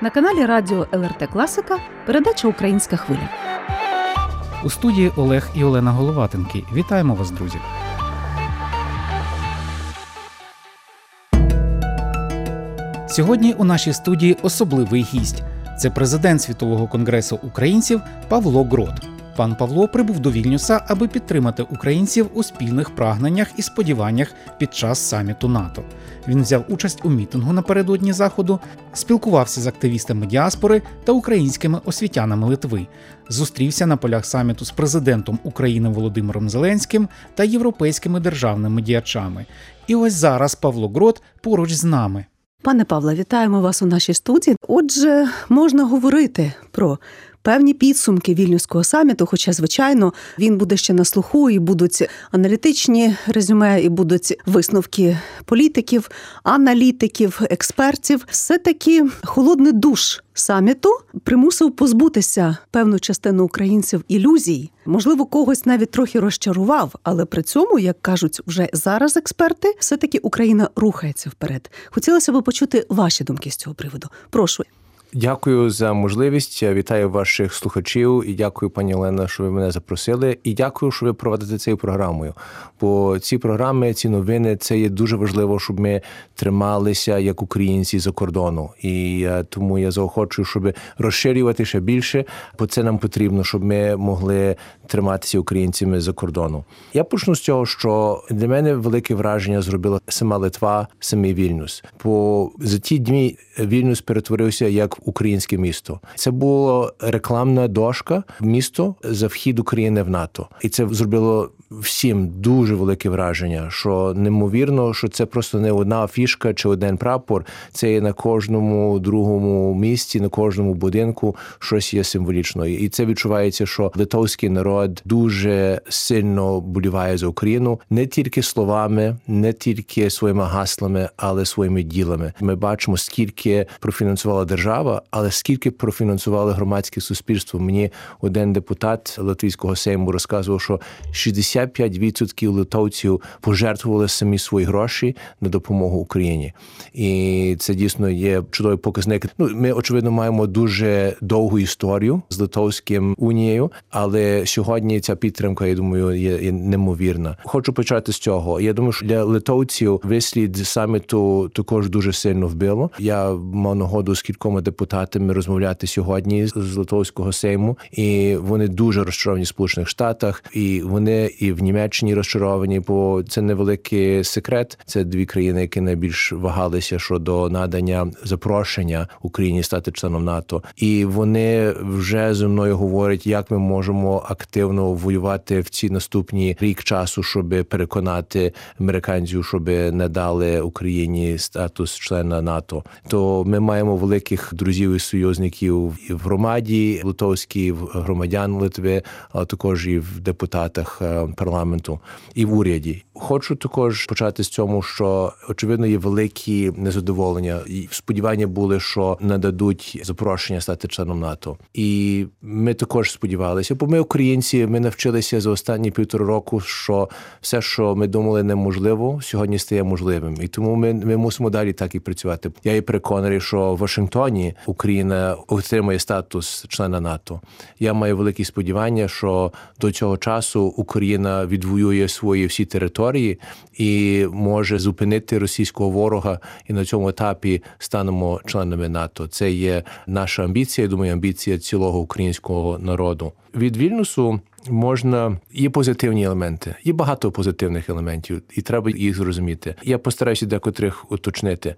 На каналі Радіо ЛРТ Класика передача Українська хвиля. У студії Олег і Олена Головатенки. Вітаємо вас, друзі. Сьогодні у нашій студії особливий гість. Це президент Світового конгресу українців Павло Грот. Пан Павло прибув до Вільнюса, аби підтримати українців у спільних прагненнях і сподіваннях під час саміту НАТО. Він взяв участь у мітингу напередодні заходу, спілкувався з активістами діаспори та українськими освітянами Литви, зустрівся на полях саміту з президентом України Володимиром Зеленським та європейськими державними діячами. І ось зараз Павло Грот поруч з нами. Пане Павле, вітаємо вас у нашій студії. Отже, можна говорити про певні підсумки вільнюського саміту. Хоча, звичайно, він буде ще на слуху, і будуть аналітичні резюме, і будуть висновки політиків, аналітиків, експертів. Все таки холодний душ саміту примусив позбутися певну частину українців ілюзій. Можливо, когось навіть трохи розчарував, але при цьому, як кажуть вже зараз експерти, все таки Україна рухається вперед. Хотілося б почути ваші думки з цього приводу. Прошу. Дякую за можливість. Я Вітаю ваших слухачів і дякую, пані Олена, що ви мене запросили. І дякую, що ви проводите цією програмою. Бо ці програми, ці новини, це є дуже важливо, щоб ми трималися як українці за кордону. І тому я заохочую, щоб розширювати ще більше, бо це нам потрібно, щоб ми могли триматися українцями за кордону. Я почну з цього, що для мене велике враження зробила сама Литва, самий Вільнюс. Бо за ті дні Вільнюс перетворився як українське місто. Це була рекламна дошка місто за вхід України в НАТО, і це зробило всім дуже велике враження. Що неймовірно, що це просто не одна фішка чи один прапор. Це є на кожному другому місці, на кожному будинку щось є символічно. І це відчувається, що литовський народ дуже сильно боліває за Україну не тільки словами, не тільки своїми гаслами, але своїми ділами. Ми бачимо, скільки профінансувала держава, але скільки профінансували громадське суспільство. Мені один депутат Латвійського сейму розказував, що 65% литовців пожертвували самі свої гроші на допомогу Україні, і це дійсно є чудовий показник. Ну ми очевидно маємо дуже довгу історію з Литовським унією, але сьогодні ця підтримка, я думаю, є, неймовірна. Хочу почати з цього. Я думаю, що для литовців вислід саміту також дуже сильно вбило. Я мав нагоду з кількома депутатами розмовляти сьогодні з литовського сейму, і вони дуже розчаровані в сполучених штатах, і вони і в Німеччині розчаровані, бо це невеликий секрет. Це дві країни, які найбільш вагалися щодо надання запрошення Україні стати членом НАТО, і вони вже зі мною говорять, як ми можемо активно воювати в ці наступні рік часу, щоб переконати американців, щоб не дали Україні статус члена НАТО. То ми маємо великих друзів і союзників і в громаді литовській, в громадян Литви, а також і в депутатах парламенту і в уряді. Хочу також почати з цьому, що очевидно є великі незадоволення, і сподівання були, що нададуть запрошення стати членом НАТО, і ми також сподівалися, бо ми, українці, ми навчилися за останні півтора року, що все, що ми думали, неможливо, сьогодні стає можливим, і тому ми, ми мусимо далі так і працювати. Я є переконаний, що в Вашингтоні Україна отримає статус члена НАТО. Я маю великі сподівання, що до цього часу Україна відвоює свої всі території і може зупинити російського ворога, і на цьому етапі станемо членами НАТО. Це є наша амбіція. я Думаю, амбіція цілого українського народу. Від Вільнюсу можна є позитивні елементи, є багато позитивних елементів, і треба їх зрозуміти. Я постараюся декотрих уточнити.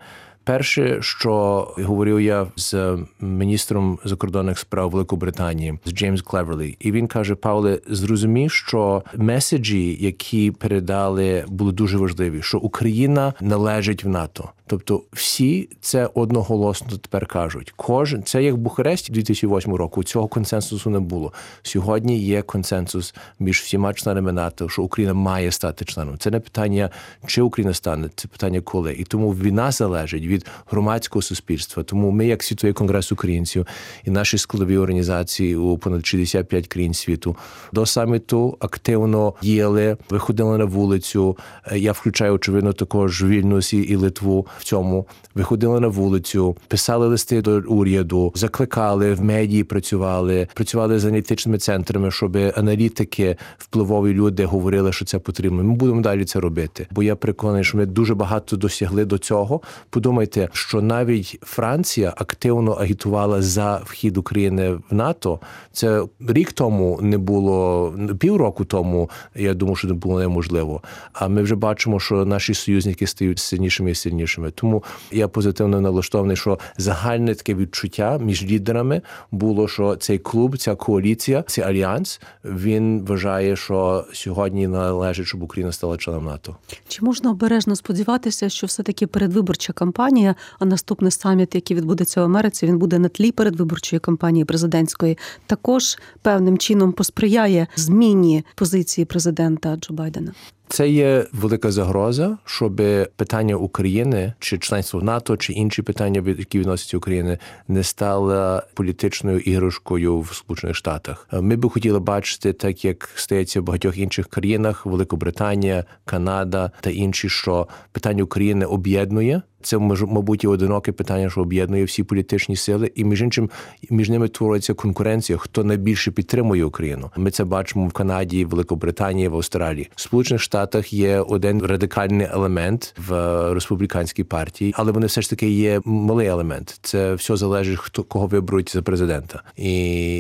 Перше, що говорив я з міністром закордонних справ Великобританії з Джеймс Клеверлі, і він каже: Павле, зрозумій, що меседжі, які передали, були дуже важливі, що Україна належить в НАТО. Тобто, всі це одноголосно тепер кажуть. Кожен це як в Бухаресті 2008 року. Цього консенсусу не було. Сьогодні є консенсус між всіма членами НАТО, що Україна має стати членом. Це не питання, чи Україна стане, це питання коли. І тому війна залежить від від громадського суспільства. Тому ми, як світовий конгрес українців і наші складові організації у понад 65 країн світу, до саміту активно діяли, виходили на вулицю. Я включаю очевидно також Вільнюс і Литву в цьому. Виходили на вулицю, писали листи до уряду, закликали в медії. Працювали, працювали з аналітичними центрами, щоб аналітики, впливові люди говорили, що це потрібно. Ми будемо далі це робити. Бо я переконаний, що ми дуже багато досягли до цього. Подумайте, що навіть Франція активно агітувала за вхід України в НАТО. Це рік тому не було півроку тому. Я думаю, що не було неможливо. А ми вже бачимо, що наші союзники стають сильнішими і сильнішими. Тому я позитивно налаштований, що загальне таке відчуття між лідерами було, що цей клуб, ця коаліція, цей альянс він вважає, що сьогодні належить, щоб Україна стала членом НАТО. Чи можна обережно сподіватися, що все таки передвиборча кампанія, а наступний саміт, який відбудеться в Америці, він буде на тлі передвиборчої кампанії президентської, також певним чином посприяє зміні позиції президента Джо Байдена? Це є велика загроза, щоб питання України чи членство в НАТО, чи інші питання, які відносяться України, не стало політичною іграшкою в Сполучених Штатах. Ми би хотіли бачити, так як стається в багатьох інших країнах, Великобританія, Канада та інші, що питання України об'єднує. Це мабуть і одиноке питання, що об'єднує всі політичні сили, і між іншим між ними твориться конкуренція. Хто найбільше підтримує Україну? Ми це бачимо в Канаді, в Великобританії, в Австралії. В Сполучених Штатах є один радикальний елемент в республіканській партії, але вони все ж таки є малий елемент. Це все залежить, хто кого виберуть за президента. І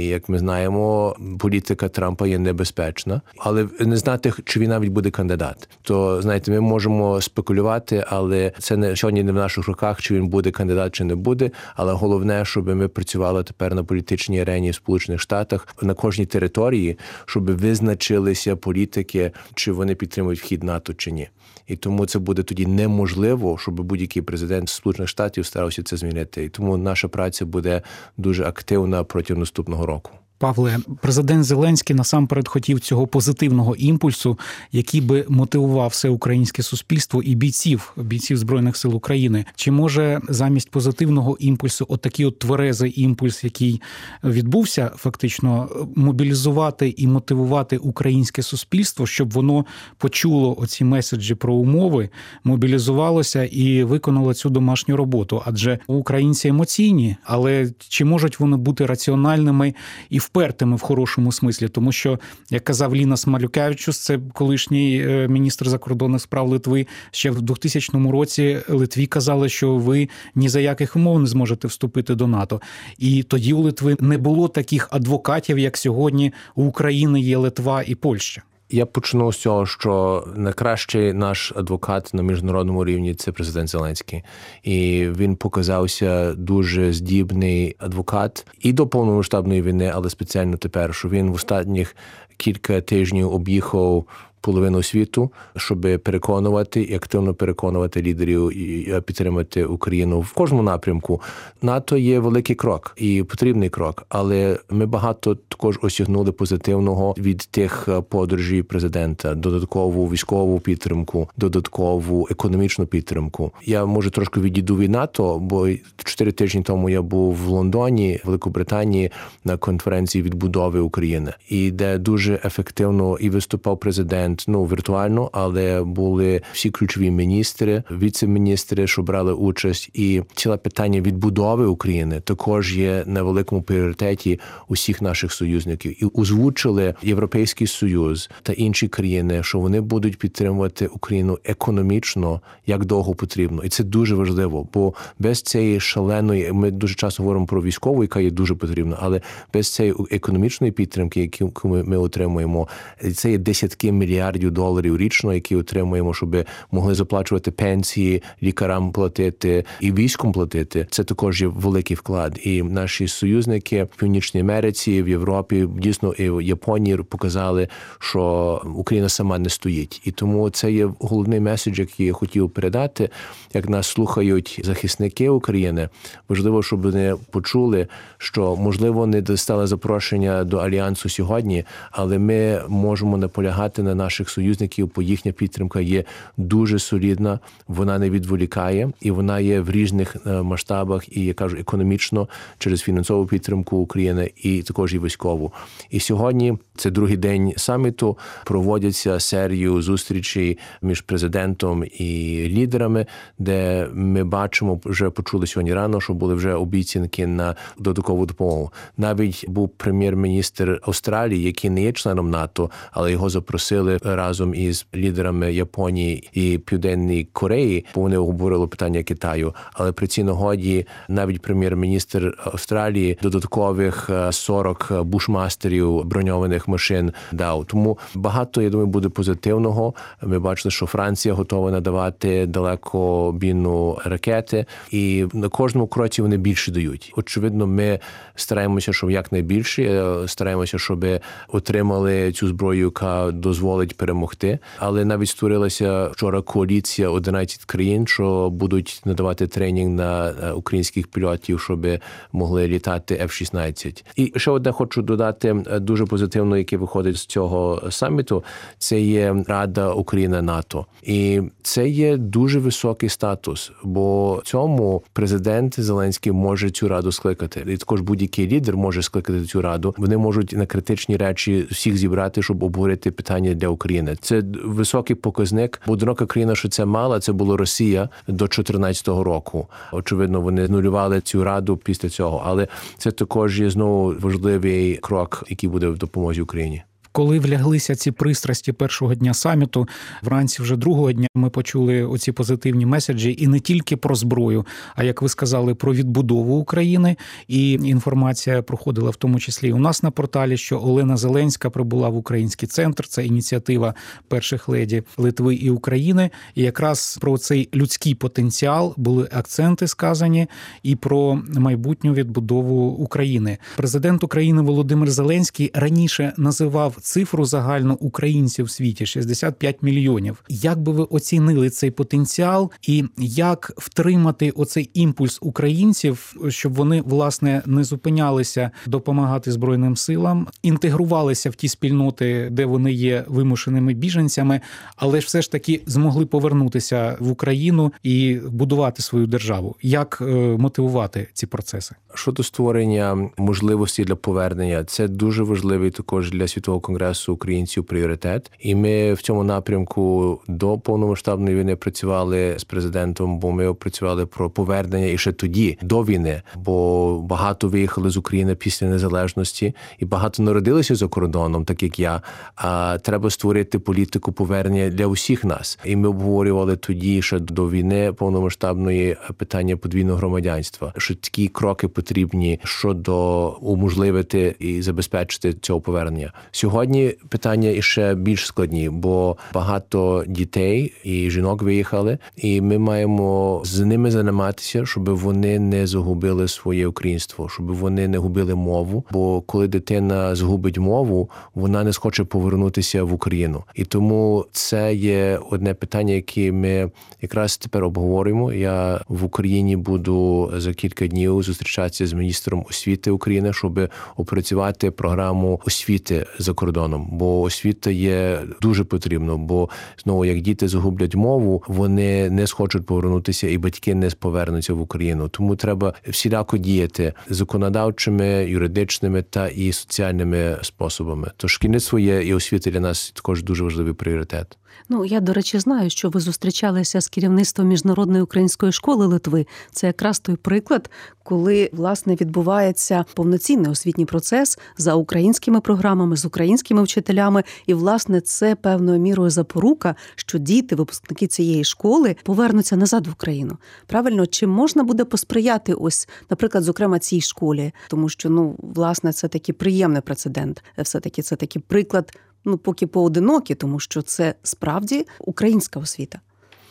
як ми знаємо, політика Трампа є небезпечна, але не знати, чи він навіть буде кандидат. То знаєте, ми можемо спекулювати, але це не сьогодні не в наших руках, чи він буде кандидат, чи не буде. Але головне, щоб ми працювали тепер на політичній арені в Сполучених Штатах на кожній території, щоб визначилися політики, чи вони підтримують вхід НАТО чи ні. І тому це буде тоді неможливо, щоб будь-який президент Сполучених Штатів старався це змінити. І тому наша праця буде дуже активна протягом наступного року. Павле, президент Зеленський насамперед хотів цього позитивного імпульсу, який би мотивував все українське суспільство і бійців, бійців збройних сил України. Чи може замість позитивного імпульсу, отакий от тверезий імпульс, який відбувся, фактично мобілізувати і мотивувати українське суспільство, щоб воно почуло оці меседжі про умови, мобілізувалося і виконало цю домашню роботу? Адже українці емоційні, але чи можуть вони бути раціональними і впертими в хорошому смислі, тому що як казав Ліна Смалюкевичус, це колишній е, міністр закордонних справ Литви. Ще в 2000 році Литві казали, що ви ні за яких умов не зможете вступити до НАТО. І тоді у Литви не було таких адвокатів, як сьогодні у України є Литва і Польща. Я почну з цього, що найкращий наш адвокат на міжнародному рівні це президент Зеленський, і він показався дуже здібний адвокат і до повномасштабної війни, але спеціально тепер, що він в останніх кілька тижнів об'їхав половину світу, щоб переконувати і активно переконувати лідерів і підтримати Україну в кожному напрямку. НАТО є великий крок і потрібний крок, але ми багато також осягнули позитивного від тих подорожей президента, додаткову військову підтримку, додаткову економічну підтримку. Я може трошки відійду від НАТО, бо чотири тижні тому я був в Лондоні, Великобританії на конференції відбудови України, і де дуже ефективно і виступав президент ну віртуально, але були всі ключові міністри, віце-міністри, що брали участь, і ціле питання відбудови України також є на великому пріоритеті усіх наших союзників, і озвучили Європейський Союз та інші країни, що вони будуть підтримувати Україну економічно як довго потрібно, і це дуже важливо. Бо без цієї шаленої ми дуже часто говоримо про військову, яка є дуже потрібна, але без цієї економічної підтримки, яку ми, отримуємо, це є десятки мільярдів мільярдів доларів річно, які отримуємо, щоб могли заплачувати пенсії, лікарам платити і військом платити. Це також є великий вклад. І наші союзники в північній Америці, в Європі, дійсно і в Японії показали, що Україна сама не стоїть, і тому це є головний меседж, який я хотів передати. Як нас слухають захисники України, важливо, щоб вони почули, що можливо не достали запрошення до альянсу сьогодні, але ми можемо наполягати на наших союзників, бо їхня підтримка є дуже солідна. Вона не відволікає і вона є в різних е, масштабах, і я кажу економічно через фінансову підтримку України і також і військову. І сьогодні це другий день саміту. Проводяться серію зустрічей між президентом і лідерами, де ми бачимо, вже почули сьогодні рано, що були вже обіцянки на додаткову допомогу. Навіть був прем'єр-міністр Австралії, який не є членом НАТО, але його запросили разом із лідерами Японії і Південної Кореї, бо вони обговорили питання Китаю. Але при цій нагоді навіть прем'єр-міністр Австралії додаткових 40 бушмастерів броньованих машин дав. Тому багато я думаю буде позитивного. Ми бачили, що Франція готова надавати далекобійну ракети, і на кожному кроці вони більше дають. Очевидно, ми стараємося, щоб якнайбільше е, стараємося, щоб отримали цю зброю, яка дозволить перемогти. Але навіть створилася вчора коаліція 11 країн, що будуть надавати тренінг на е, українських пілотів, щоб могли літати F-16. І ще одне хочу додати е, дуже позитивно, яке виходить з цього саміту. Це є Рада Україна НАТО, і це є дуже високий статус. Бо цьому президент Зеленський може цю раду скликати, і також будь-який лідер може скликати цю раду. Вони можуть на критичні речі всіх зібрати, щоб обговорити питання для. Це високий показник. Одинока країна, що це мала, це було Росія до 2014 року. Очевидно, вони нулювали цю раду після цього, але це також є знову важливий крок, який буде в допомозі Україні. Коли вляглися ці пристрасті першого дня саміту, вранці вже другого дня ми почули оці позитивні меседжі, і не тільки про зброю, а як ви сказали, про відбудову України. І інформація проходила в тому числі і у нас на порталі, що Олена Зеленська прибула в український центр. Це ініціатива перших леді Литви і України. І якраз про цей людський потенціал були акценти сказані, і про майбутню відбудову України. Президент України Володимир Зеленський раніше називав цифру загальну українців в світі 65 мільйонів. Як би ви оцінили цей потенціал, і як втримати оцей імпульс українців, щоб вони власне не зупинялися допомагати збройним силам, інтегрувалися в ті спільноти, де вони є вимушеними біженцями, але ж все ж таки змогли повернутися в Україну і будувати свою державу? Як е, мотивувати ці процеси? Щодо створення можливості для повернення, це дуже важливий також для світового конгресу українців пріоритет. І ми в цьому напрямку до повномасштабної війни працювали з президентом, бо ми опрацювали про повернення і ще тоді до війни, бо багато виїхали з України після незалежності, і багато народилися за кордоном, так як я. А треба створити політику повернення для усіх нас. І ми обговорювали тоді ще до війни повномасштабної питання подвійного громадянства. Що такі кроки потрібні щодо уможливити і забезпечити цього повернення сьогодні. Питання іще більш складні, бо багато дітей і жінок виїхали, і ми маємо з ними займатися, щоб вони не загубили своє українство, щоб вони не губили мову. Бо коли дитина згубить мову, вона не схоче повернутися в Україну. І тому це є одне питання, яке ми якраз тепер обговорюємо. Я в Україні буду за кілька днів зустрічатися з міністром освіти України, щоб опрацювати програму освіти за кордоном. Бо освіта є дуже потрібно. Бо знову як діти загублять мову, вони не схочуть повернутися, і батьки не повернуться в Україну. Тому треба всіляко діяти законодавчими, юридичними та і соціальними способами. Тож шкільництво є і освіта для нас також дуже важливий пріоритет. Ну я до речі знаю, що ви зустрічалися з керівництвом міжнародної української школи Литви. Це якраз той приклад, коли власне відбувається повноцінний освітній процес за українськими програмами, з українськими вчителями, і власне це певною мірою запорука, що діти, випускники цієї школи, повернуться назад в Україну. Правильно, чи можна буде посприяти, ось, наприклад, зокрема цій школі, тому що ну власне це такий приємний прецедент, все таки це такий приклад ну поки поодинокі, тому що це справді українська освіта.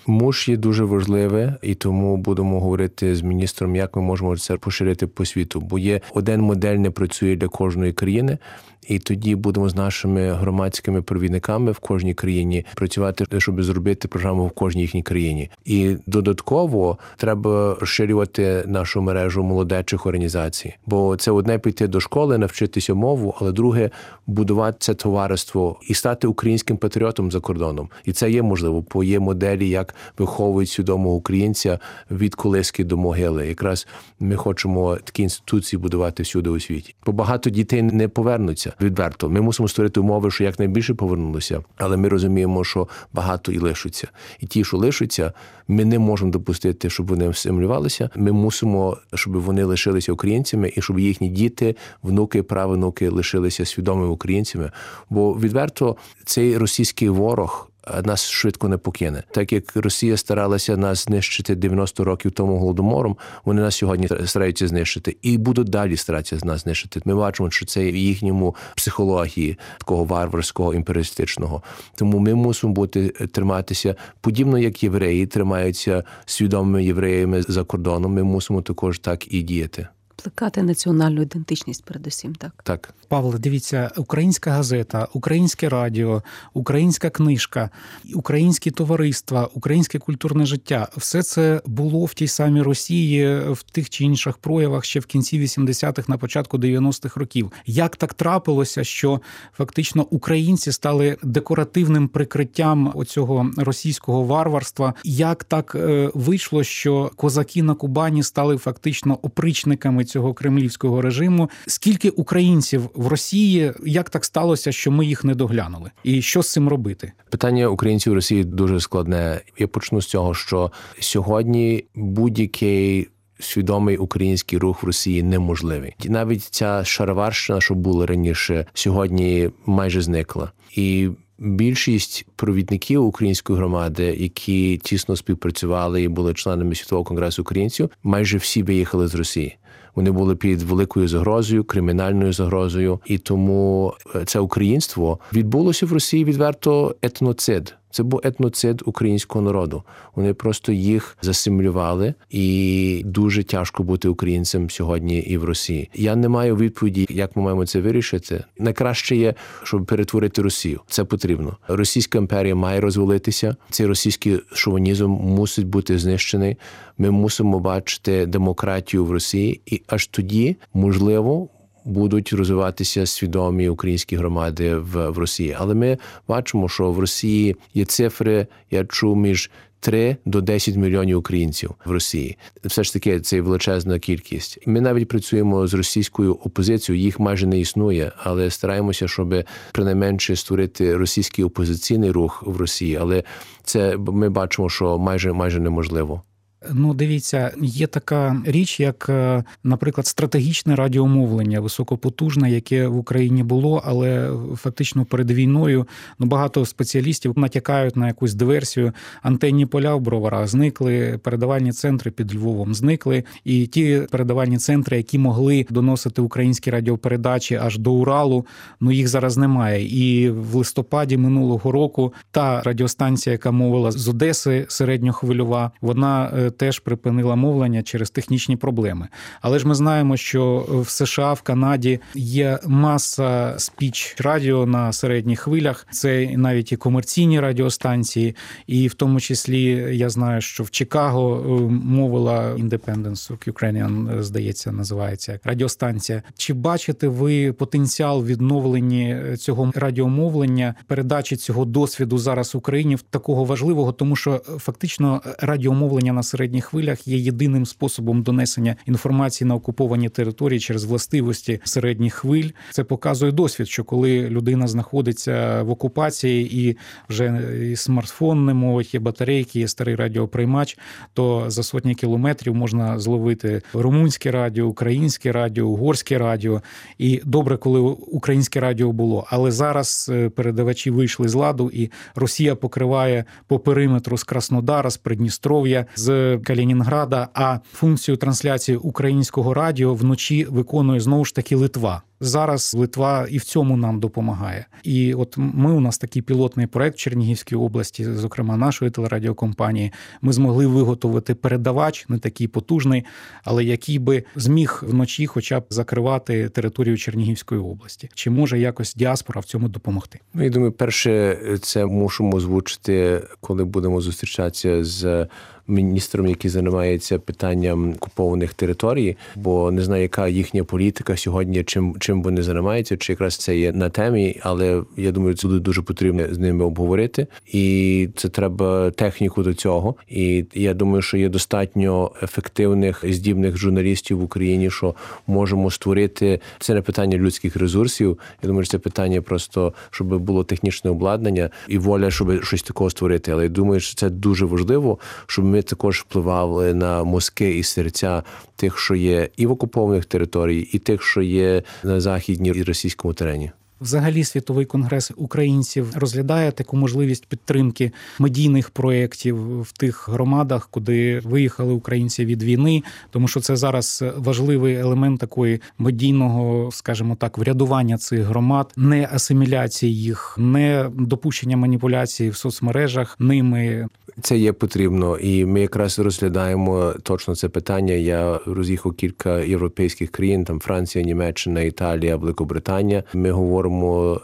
Муж є дуже важливе, і тому будемо говорити з міністром, як ми можемо це поширити по світу. Бо є один модель не працює для кожної країни. І тоді будемо з нашими громадськими провідниками в кожній країні працювати, щоб зробити програму в кожній їхній країні. І додатково треба розширювати нашу мережу молодечих організацій, бо це одне піти до школи, навчитися мову, але друге будувати це товариство і стати українським патріотом за кордоном. І це є можливо, бо є моделі, як виховують свідомого українця від колиски до могили. Якраз ми хочемо такі інституції будувати всюди у світі. Бо багато дітей не повернуться відверто. Ми мусимо створити умови, що якнайбільше повернулося, але ми розуміємо, що багато і лишиться. І ті, що лишаться, ми не можемо допустити, щоб вони асимілювалися. Ми мусимо, щоб вони лишилися українцями, і щоб їхні діти, внуки, правонуки лишилися свідомими українцями. Бо відверто цей російський ворог нас швидко не покине. Так як Росія старалася нас знищити 90 років тому голодомором, вони нас сьогодні стараються знищити і будуть далі старатися нас знищити. Ми бачимо, що це в їхньому психології такого варварського імперіалістичного. Тому ми мусимо бути триматися подібно, як євреї тримаються свідомими євреями за кордоном. Ми мусимо також так і діяти. Плекати національну ідентичність, передусім, так так, Павло, дивіться, українська газета, українське радіо, українська книжка, українські товариства, українське культурне життя все це було в тій самій Росії в тих чи інших проявах ще в кінці 80-х, на початку 90-х років. Як так трапилося, що фактично українці стали декоративним прикриттям оцього російського варварства? Як так е, вийшло, що козаки на Кубані стали фактично опричниками цього кремлівського режиму? Скільки українців в Росії як так сталося, що ми їх не доглянули, і що з цим робити? Питання українців в Росії дуже складне. Я почну з цього, що сьогодні будь-який свідомий український рух в Росії неможливий. Навіть ця шароварщина, що була раніше, сьогодні майже зникла і. Більшість провідників української громади, які тісно співпрацювали і були членами світового конгресу українців, майже всі виїхали з Росії. Вони були під великою загрозою, кримінальною загрозою, і тому це українство відбулося в Росії відверто етноцид. Це був етноцид українського народу. Вони просто їх засимулювали, і дуже тяжко бути українцем сьогодні і в Росії. Я не маю відповіді, як ми маємо це вирішити. Найкраще є, щоб перетворити Росію. Це потрібно. Російська імперія має розвалитися. Цей російський шовінізм мусить бути знищений. Ми мусимо бачити демократію в Росії, і аж тоді можливо будуть розвиватися свідомі українські громади в, в Росії. Але ми бачимо, що в Росії є цифри, я чув між 3 до 10 мільйонів українців в Росії. Все ж таки, це величезна кількість. Ми навіть працюємо з російською опозицією, їх майже не існує, але стараємося, щоб принайменше створити російський опозиційний рух в Росії. Але це ми бачимо, що майже майже неможливо. Ну, дивіться, є така річ, як, е, наприклад, стратегічне радіомовлення, високопотужне, яке в Україні було, але фактично перед війною ну багато спеціалістів натякають на якусь диверсію. Антенні поля в броварах зникли, передавальні центри під Львовом зникли, і ті передавальні центри, які могли доносити українські радіопередачі аж до Уралу, ну їх зараз немає. І в листопаді минулого року та радіостанція, яка мовила з Одеси середньохвильова, вона е, теж припинила мовлення через технічні проблеми. Але ж ми знаємо, що в США, в Канаді є маса спіч радіо на середніх хвилях. Це навіть і комерційні радіостанції, і в тому числі я знаю, що в Чикаго е, мовила Independence of Ukrainian, здається, називається радіостанція. Чи бачите ви потенціал відновлення цього радіомовлення, передачі цього досвіду зараз Україні такого важливого, тому що фактично радіомовлення на середніх середніх хвилях є єдиним способом донесення інформації на окуповані території через властивості середніх хвиль. Це показує досвід, що коли людина знаходиться в окупації і вже і смартфон не мовить, є батарейки, є старий радіоприймач, то за сотні кілометрів можна зловити румунське радіо, українське радіо, угорське радіо. І добре, коли українське радіо було. Але зараз е, передавачі вийшли з ладу, і Росія покриває по периметру з Краснодара, з Придністров'я, з Калінінграда, а функцію трансляції українського радіо вночі виконує знову ж таки Литва. Зараз Литва і в цьому нам допомагає. І от ми у нас такий пілотний проект в Чернігівській області, зокрема нашої телерадіокомпанії. Ми змогли виготовити передавач, не такий потужний, але який би зміг вночі, хоча б закривати територію Чернігівської області. Чи може якось діаспора в цьому допомогти? Ну, я думаю, перше, це мусимо озвучити, коли будемо зустрічатися з міністром, який займається питанням окупованих територій, бо не знаю, яка їхня політика сьогодні, чим чим вони займаються, чи якраз це є на темі, але я думаю, це буде дуже потрібно з ними обговорити, і це треба техніку до цього. І я думаю, що є достатньо ефективних здібних журналістів в Україні, що можемо створити це не питання людських ресурсів. Я думаю, що це питання просто щоб було технічне обладнання і воля, щоб щось такого створити. Але я думаю, що це дуже важливо, щоб ми також впливали на мозки і серця тих, що є і в окупованих територіях, і тих, що є на західній і російському терені. Взагалі, світовий конгрес українців розглядає таку можливість підтримки медійних проєктів в тих громадах, куди виїхали українці від війни, тому що це зараз важливий елемент такої медійного, скажімо так, врядування цих громад, не асиміляції їх, не допущення маніпуляцій в соцмережах ними. Це є потрібно, і ми якраз розглядаємо точно це питання. Я роз'їхав кілька європейських країн, там Франція, Німеччина, Італія, Великобританія. Ми говоримо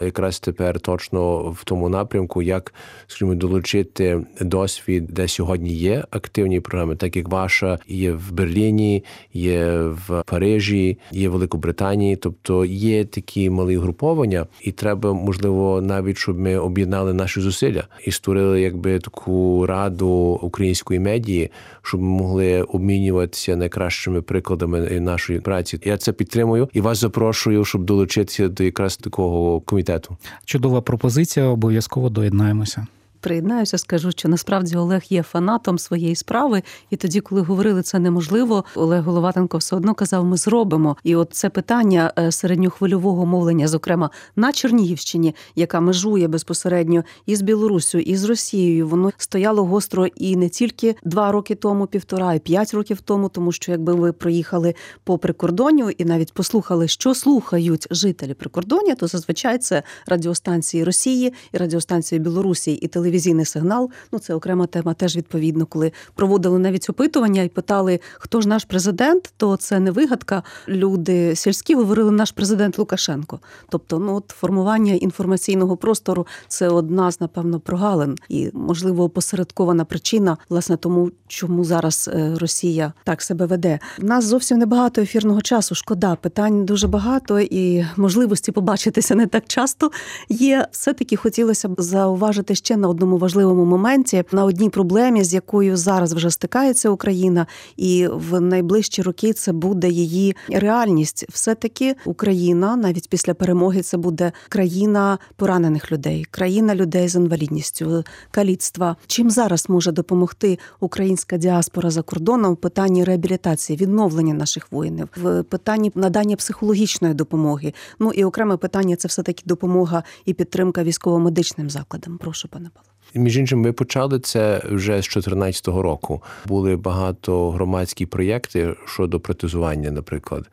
якраз тепер точно в тому напрямку, як скажімо, долучити досвід, де сьогодні є активні програми, так як ваша є в Берліні, є в Парижі, є в Великобританії. Тобто є такі малі груповання, і треба можливо навіть щоб ми об'єднали наші зусилля і створили якби таку раду української медії, щоб ми могли обмінюватися найкращими прикладами нашої праці. Я це підтримую і вас запрошую, щоб долучитися до якраз такого комітету. Чудова пропозиція. Обов'язково доєднаємося. Приєднаюся, скажу, що насправді Олег є фанатом своєї справи, і тоді, коли говорили це неможливо, Олег Головатенко все одно казав, ми зробимо. І от це питання е, середньохвильового мовлення, зокрема на Чернігівщині, яка межує безпосередньо із Білоруссю, і з Росією, воно стояло гостро і не тільки два роки тому, півтора, і п'ять років тому, тому що якби ви проїхали по прикордонню і навіть послухали, що слухають жителі прикордоння, то зазвичай це радіостанції Росії і радіостанції Білорусі і телевізії телевізійний сигнал. Ну це окрема тема. Теж відповідно, коли проводили навіть опитування і питали, хто ж наш президент, то це не вигадка. Люди сільські говорили наш президент Лукашенко. Тобто, ну от формування інформаційного простору це одна з напевно прогалин і можливо опосередкована причина, власне, тому чому зараз е, Росія так себе веде. У нас зовсім небагато ефірного часу. Шкода, питань дуже багато і можливості побачитися не так часто є. Все таки хотілося б зауважити ще на одному важливому моменті на одній проблемі, з якою зараз вже стикається Україна, і в найближчі роки це буде її реальність. Все таки Україна навіть після перемоги це буде країна поранених людей, країна людей з інвалідністю, каліцтва. Чим зараз може допомогти українська діаспора за кордоном в питанні реабілітації, відновлення наших воїнів, в питанні надання психологічної допомоги? Ну і окреме питання це все таки допомога і підтримка військово-медичним закладам. Прошу, пане Павло. Між іншим, ми почали це вже з 2014 року. Були багато громадські проєкти щодо протезування, наприклад.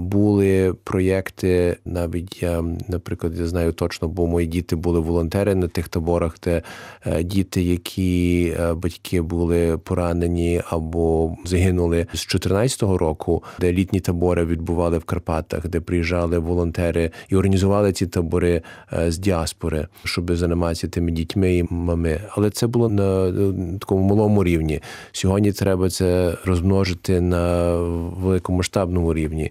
Були проєкти, навіть я, наприклад, я знаю точно, бо мої діти були волонтери на тих таборах, де е, діти, які е, батьки були поранені або загинули з 2014 року, де літні табори відбували в Карпатах, де приїжджали волонтери і організували ці табори е, з діаспори, щоб займатися тими дітьми і мами. Але це було на такому малому рівні. Сьогодні треба це розмножити на великомасштабному рівні.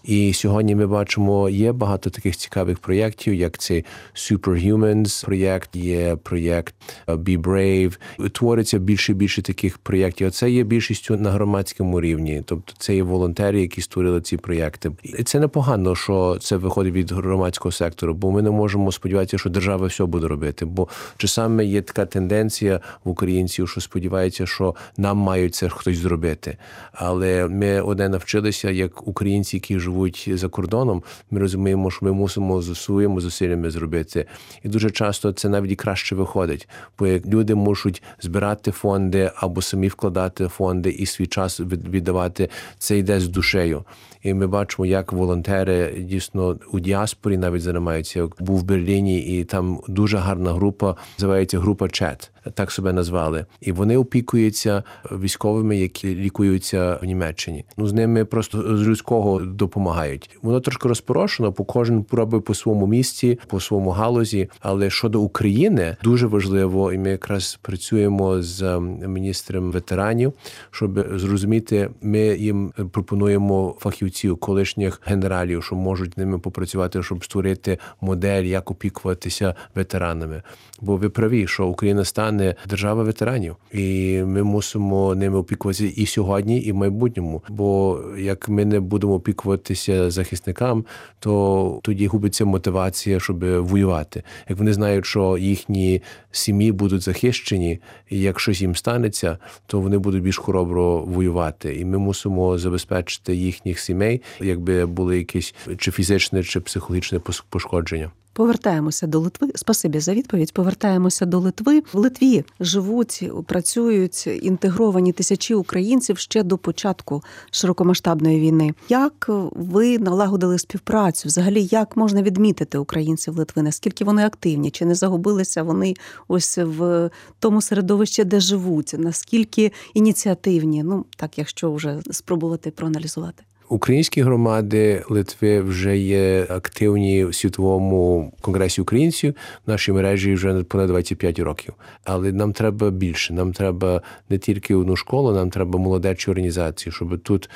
І сьогодні ми бачимо, є багато таких цікавих проєктів, як цей Superhumans проєкт, є проєкт Be Brave. Твориться більше і більше таких проєктів. А це є більшістю на громадському рівні. Тобто це є волонтери, які створили ці проєкти. І це непогано, що це виходить від громадського сектору, бо ми не можемо сподіватися, що держава все буде робити. Бо часами є така тенденція в українців, що сподіваються, що нам мають це хтось зробити. Але ми одне навчилися, як українці, які живуть за кордоном. Ми розуміємо, що ми мусимо з своїми зусиллями зробити. І дуже часто це навіть і краще виходить, бо як люди мушуть збирати фонди або самі вкладати фонди і свій час віддавати, це йде з душею. І ми бачимо, як волонтери дійсно у діаспорі навіть займаються. Був в Берліні, і там дуже гарна група, називається група Чет так себе назвали, і вони опікуються військовими, які лікуються в Німеччині. Ну з ними просто з людського допомагають. Воно трошки розпорошено, по кожен пробує по своєму місці, по своєму галузі. Але щодо України дуже важливо, і ми якраз працюємо з міністром ветеранів, щоб зрозуміти, ми їм пропонуємо фахівців, колишніх генералів, що можуть ними попрацювати, щоб створити модель, як опікуватися ветеранами. Бо ви праві, що Україна стане держава ветеранів, і ми мусимо ними опікуватися і сьогодні, і в майбутньому. Бо як ми не будемо опікуватися захисникам, то тоді губиться мотивація, щоб воювати. Як вони знають, що їхні сім'ї будуть захищені, і як щось їм станеться, то вони будуть більш хоробро воювати. І ми мусимо забезпечити їхніх сімей, якби були якісь чи фізичне, чи психологічне пошкодження. Повертаємося до Литви. Спасибі за відповідь. Повертаємося до Литви. В Литві живуть, працюють інтегровані тисячі українців ще до початку широкомасштабної війни. Як ви налагодили співпрацю? Взагалі, як можна відмітити українців Литви? Наскільки вони активні? Чи не загубилися вони ось в тому середовищі, де живуть? Наскільки ініціативні? Ну так, якщо вже спробувати проаналізувати. Українські громади Литви вже є активні в світовому конгресі українців в нашій мережі вже понад 25 років. Але нам треба більше. Нам треба не тільки одну школу, нам треба молодечі організації, щоб тут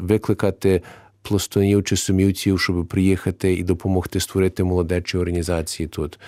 викликати. Пластунів чи сумівців, щоб приїхати і допомогти створити молодечі організації тут.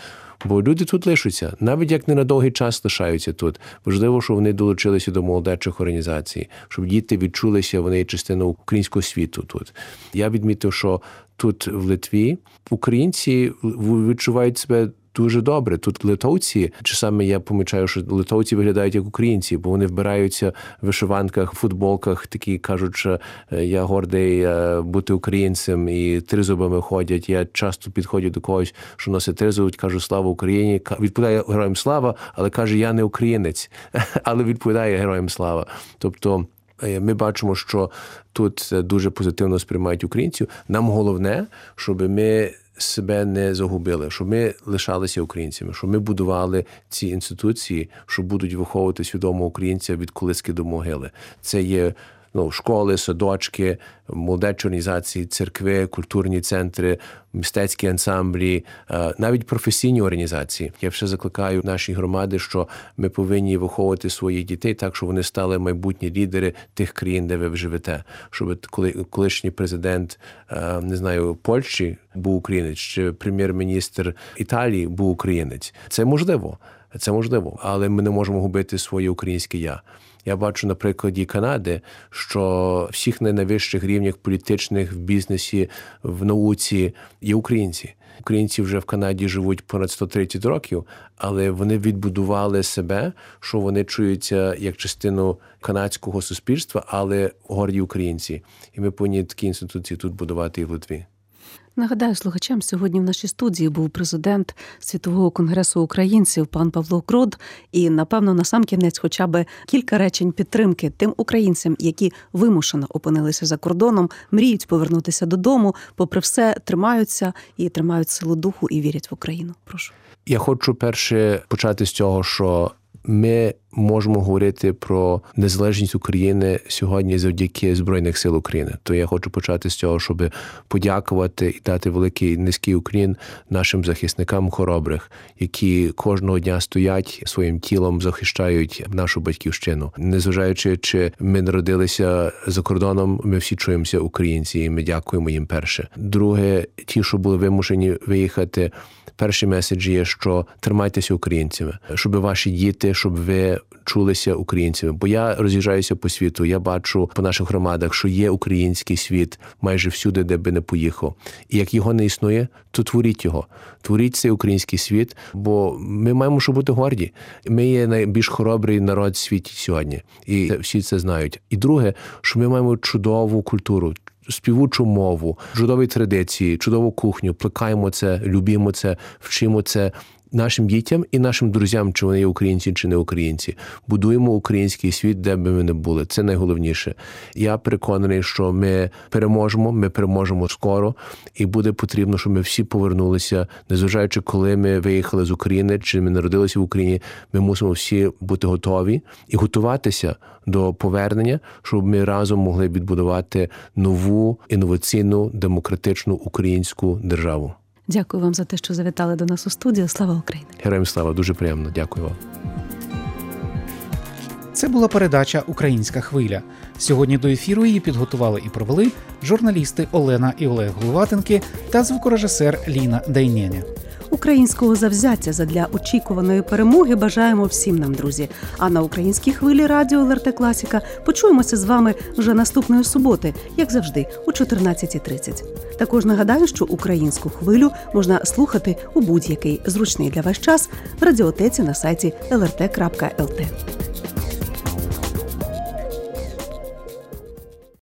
Бо люди тут лишаться, навіть як не на довгий час лишаються тут. Важливо, що вони долучилися до молодечих організацій, щоб діти відчулися, вони частиною українського світу. Тут я відмітив, що тут в Литві українці відчувають себе дуже добре. Тут литовці, чи саме я помічаю, що литовці виглядають як українці, бо вони вбираються в вишиванках, футболках, такі кажуть, що е, я гордий е, бути українцем, і тризубами ходять. Я часто підходжу до когось, що носить тризуб, кажу слава Україні. Відповідає героям слава, але каже, я не українець, але відповідає героям слава. Тобто. Е, ми бачимо, що тут дуже позитивно сприймають українців. Нам головне, щоб ми себе не загубили, щоб ми лишалися українцями, щоб ми будували ці інституції, що будуть виховувати свідомого українця від колиски до могили. Це є ну, школи, садочки, молодечі організації, церкви, культурні центри, мистецькі ансамблі, е, навіть професійні організації. Я ще закликаю наші громади, що ми повинні виховувати своїх дітей так, щоб вони стали майбутні лідери тих країн, де ви живете. Щоб коли колишній президент е, не знаю Польщі був українець, чи прем'єр-міністр Італії був українець. Це можливо. Це можливо, але ми не можемо губити своє українське я. Я бачу на прикладі Канади, що всіх на найвищих рівнях політичних в бізнесі, в науці є українці. Українці вже в Канаді живуть понад 130 років, але вони відбудували себе, що вони чуються як частину канадського суспільства, але горді українці. І ми повинні такі інституції тут будувати і в Литві. Нагадаю, слухачам сьогодні в нашій студії був президент Світового конгресу українців пан Павло Крод. І напевно на сам кінець, хоча б кілька речень підтримки тим українцям, які вимушено опинилися за кордоном, мріють повернутися додому, попри все тримаються і тримають силу духу і вірять в Україну. Прошу я хочу перше почати з цього, що ми можемо говорити про незалежність України сьогодні завдяки Збройних сил України. То я хочу почати з цього, щоб подякувати і дати великий низький уклін нашим захисникам хоробрих, які кожного дня стоять своїм тілом, захищають нашу батьківщину, незважаючи, чи ми народилися за кордоном, ми всі чуємося українці, і ми дякуємо їм перше. Друге, ті, що були вимушені виїхати. Перший меседж є, що тримайтеся українцями, щоб ваші діти, щоб ви чулися українцями. Бо я роз'їжджаюся по світу. Я бачу по наших громадах, що є український світ майже всюди, де би не поїхав. І як його не існує, то творіть його. Творіть цей український світ, бо ми маємо що бути горді. Ми є найбільш хоробрий народ в світі сьогодні, і всі це знають. І друге, що ми маємо чудову культуру. Співучу мову, чудові традиції, чудову кухню, плекаємо це, любимо це, вчимо це нашим дітям і нашим друзям, чи вони є українці чи не українці. Будуємо український світ, де би ми не були. Це найголовніше. Я переконаний, що ми переможемо. Ми переможемо скоро, і буде потрібно, щоб ми всі повернулися, незважаючи, коли ми виїхали з України чи ми народилися в Україні. Ми мусимо всі бути готові і готуватися до повернення, щоб ми разом могли відбудувати нову інноваційну демократичну українську державу. Дякую вам за те, що завітали до нас у студію. Слава Україні! Героям слава дуже приємно. Дякую вам. Це була передача Українська хвиля. Сьогодні до ефіру її підготували і провели журналісти Олена і Олег Головатенки та звукорежисер Ліна Дайнєня. Українського завзяття задля очікуваної перемоги бажаємо всім нам, друзі. А на українській хвилі радіо ЛРТ Класіка почуємося з вами вже наступної суботи, як завжди, о 14.30. Також нагадаю, що українську хвилю можна слухати у будь-який зручний для вас час в радіотеці на сайті lrt.lt.